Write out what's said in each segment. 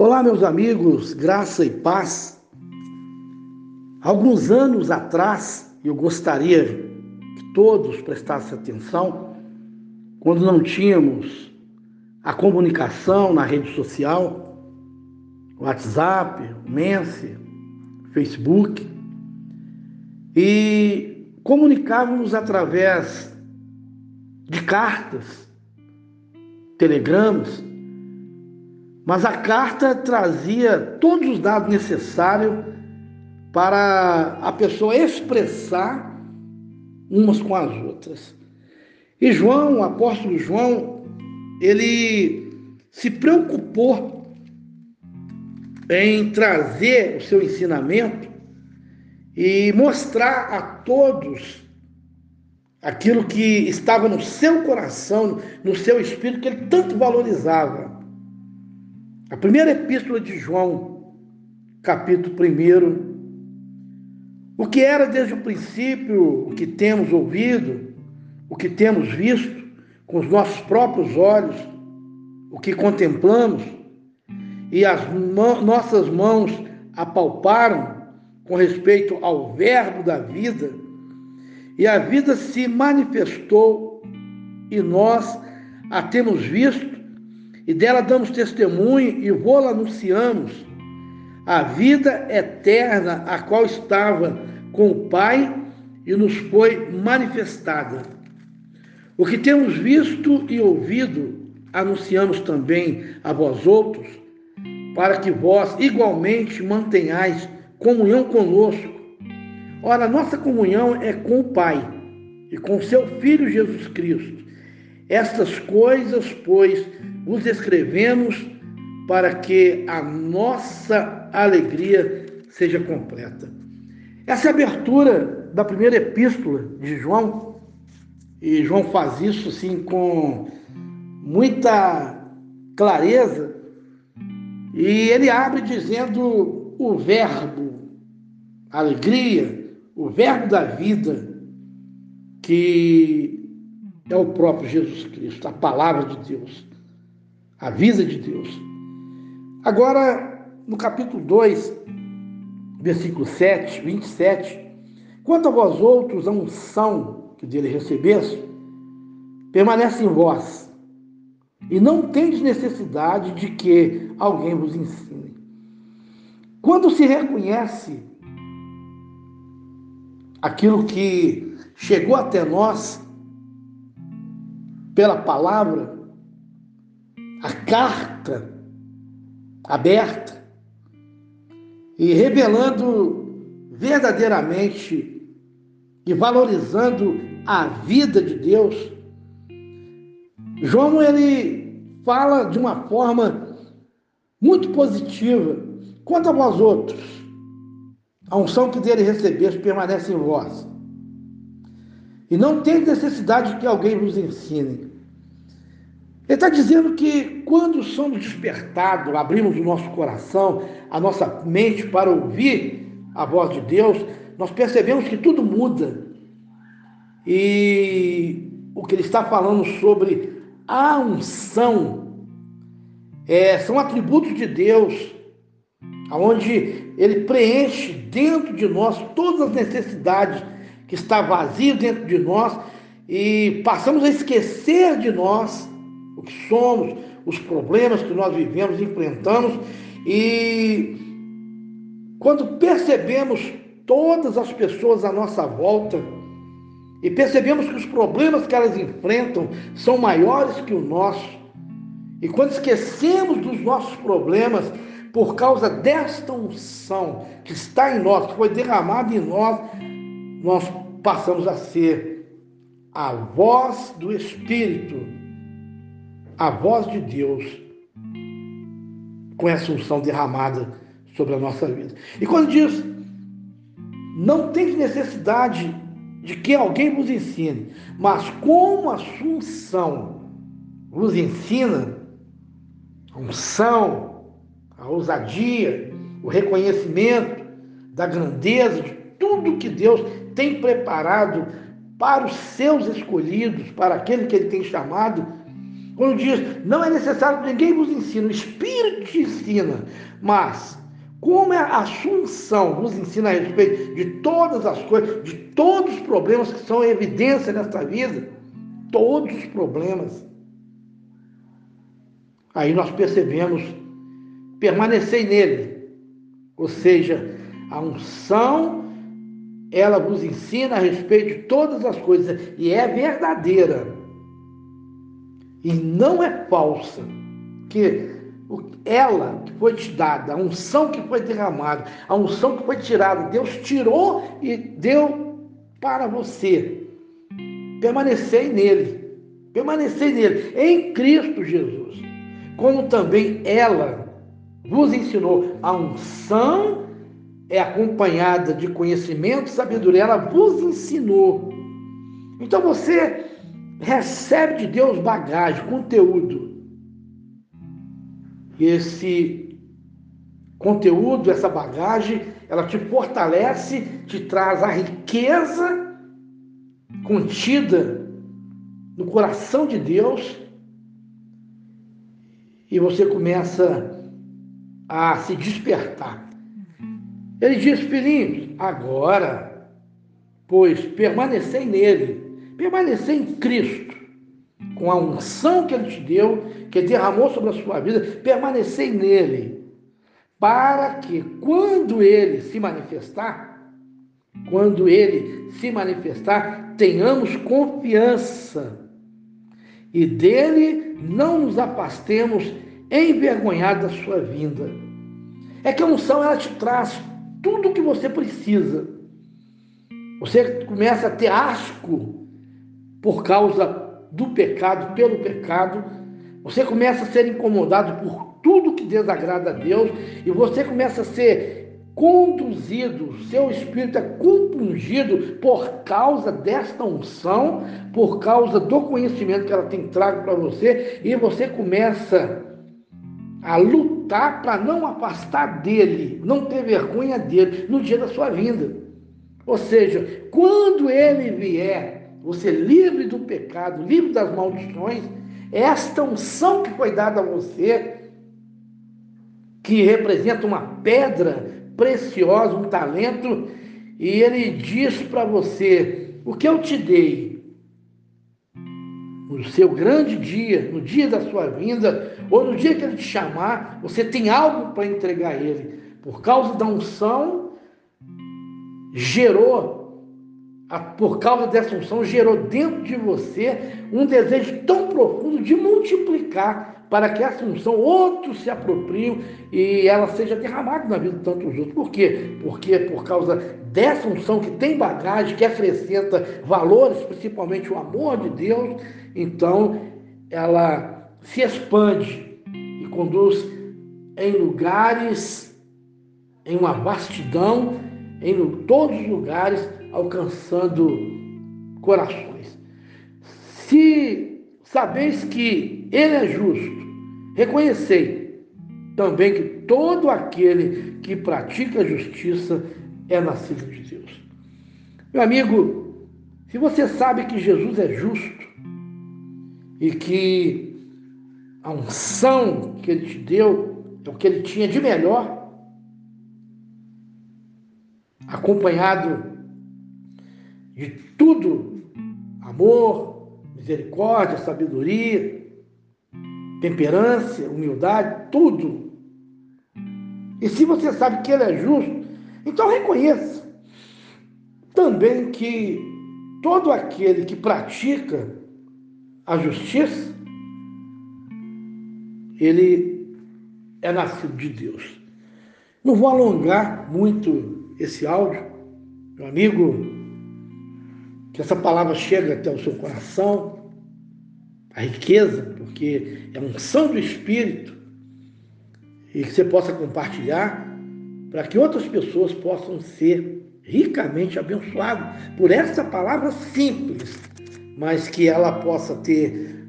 Olá, meus amigos, graça e paz. Alguns anos atrás, eu gostaria que todos prestassem atenção, quando não tínhamos a comunicação na rede social, WhatsApp, Mense, Facebook, e comunicávamos através de cartas, telegramas, mas a carta trazia todos os dados necessários para a pessoa expressar umas com as outras. E João, o apóstolo João, ele se preocupou em trazer o seu ensinamento e mostrar a todos aquilo que estava no seu coração, no seu espírito, que ele tanto valorizava. A primeira epístola de João, capítulo 1. O que era desde o princípio, o que temos ouvido, o que temos visto com os nossos próprios olhos, o que contemplamos e as nossas mãos apalparam com respeito ao Verbo da vida, e a vida se manifestou e nós a temos visto e dela damos testemunho e vô-la anunciamos, a vida eterna, a qual estava com o Pai e nos foi manifestada. O que temos visto e ouvido, anunciamos também a vós outros, para que vós igualmente mantenhais comunhão conosco. Ora, nossa comunhão é com o Pai e com seu Filho Jesus Cristo. Estas coisas, pois, vos escrevemos para que a nossa alegria seja completa. Essa é abertura da primeira epístola de João, e João faz isso assim com muita clareza, e ele abre dizendo o verbo, alegria, o verbo da vida, que é o próprio Jesus Cristo, a palavra de Deus a vida de Deus. Agora, no capítulo 2, versículo 7, 27, quanto a vós outros, a unção que dele recebeste, permanece em vós, e não tendes necessidade de que alguém vos ensine. Quando se reconhece aquilo que chegou até nós pela palavra, a carta aberta e revelando verdadeiramente e valorizando a vida de Deus. João ele fala de uma forma muito positiva. Quanto a vós outros, a unção que dele recebeste permanece em vós. E não tem necessidade de que alguém vos ensine. Ele está dizendo que quando somos despertados, abrimos o nosso coração, a nossa mente para ouvir a voz de Deus, nós percebemos que tudo muda. E o que ele está falando sobre a unção é, são atributos de Deus, onde ele preenche dentro de nós todas as necessidades que está vazio dentro de nós e passamos a esquecer de nós o que somos, os problemas que nós vivemos, enfrentamos. E quando percebemos todas as pessoas à nossa volta e percebemos que os problemas que elas enfrentam são maiores que o nosso, e quando esquecemos dos nossos problemas por causa desta unção que está em nós, que foi derramada em nós, nós passamos a ser a voz do Espírito a voz de Deus com essa unção derramada sobre a nossa vida. E quando diz, não tem necessidade de que alguém vos ensine, mas como a sua unção vos ensina, a unção, a ousadia, o reconhecimento da grandeza de tudo que Deus tem preparado para os seus escolhidos, para aquele que Ele tem chamado, Quando diz, não é necessário que ninguém vos ensine, o Espírito te ensina. Mas, como a Assunção nos ensina a respeito de todas as coisas, de todos os problemas que são evidência nesta vida, todos os problemas, aí nós percebemos, permanecei nele. Ou seja, a unção, ela vos ensina a respeito de todas as coisas e é verdadeira e não é falsa. Que ela que foi te dada, a unção que foi derramada, a unção que foi tirada, Deus tirou e deu para você. Permanecei nele, permanecei nele, em Cristo Jesus. Como também ela vos ensinou, a unção é acompanhada de conhecimento, sabedoria, ela vos ensinou. Então você recebe de Deus bagagem, conteúdo. E esse conteúdo, essa bagagem, ela te fortalece, te traz a riqueza contida no coração de Deus e você começa a se despertar. Ele diz, filhinhos, agora, pois permanecei nele Permanecer em Cristo, com a unção que Ele te deu, que derramou sobre a sua vida, permanecer nele, para que quando Ele se manifestar, quando Ele se manifestar, tenhamos confiança e dele não nos afastemos envergonhados da sua vinda. É que a unção ela te traz tudo o que você precisa. Você começa a ter asco por causa do pecado, pelo pecado, você começa a ser incomodado por tudo que desagrada a Deus e você começa a ser conduzido, seu espírito é compungido por causa desta unção, por causa do conhecimento que ela tem trago para você e você começa a lutar para não afastar dele, não ter vergonha dele no dia da sua vinda. Ou seja, quando ele vier você livre do pecado, livre das maldições, é esta unção que foi dada a você, que representa uma pedra preciosa, um talento, e ele diz para você: o que eu te dei no seu grande dia, no dia da sua vinda, ou no dia que ele te chamar, você tem algo para entregar a ele. Por causa da unção, gerou por causa dessa unção, gerou dentro de você um desejo tão profundo de multiplicar para que essa unção outros se apropriem e ela seja derramada na vida de tantos outros. Por quê? Porque por causa dessa unção que tem bagagem, que acrescenta valores, principalmente o amor de Deus, então ela se expande e conduz em lugares, em uma vastidão, em todos os lugares alcançando corações. Se sabeis que Ele é justo, reconhecei também que todo aquele que pratica a justiça é nascido de Deus. Meu amigo, se você sabe que Jesus é justo e que a unção que Ele te deu é o que Ele tinha de melhor, acompanhado de tudo: amor, misericórdia, sabedoria, temperança, humildade, tudo. E se você sabe que Ele é justo, então reconheça também que todo aquele que pratica a justiça, ele é nascido de Deus. Não vou alongar muito esse áudio, meu amigo que essa palavra chegue até o seu coração, a riqueza, porque é unção do Espírito, e que você possa compartilhar para que outras pessoas possam ser ricamente abençoadas por essa palavra simples, mas que ela possa ter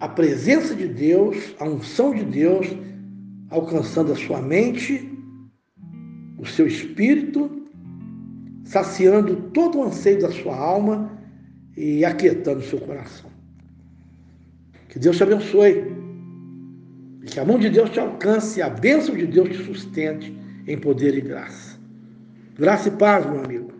a presença de Deus, a unção de Deus, alcançando a sua mente, o seu espírito saciando todo o anseio da sua alma e aquietando o seu coração. Que Deus te abençoe. E que a mão de Deus te alcance e a bênção de Deus te sustente em poder e graça. Graça e paz, meu amigo.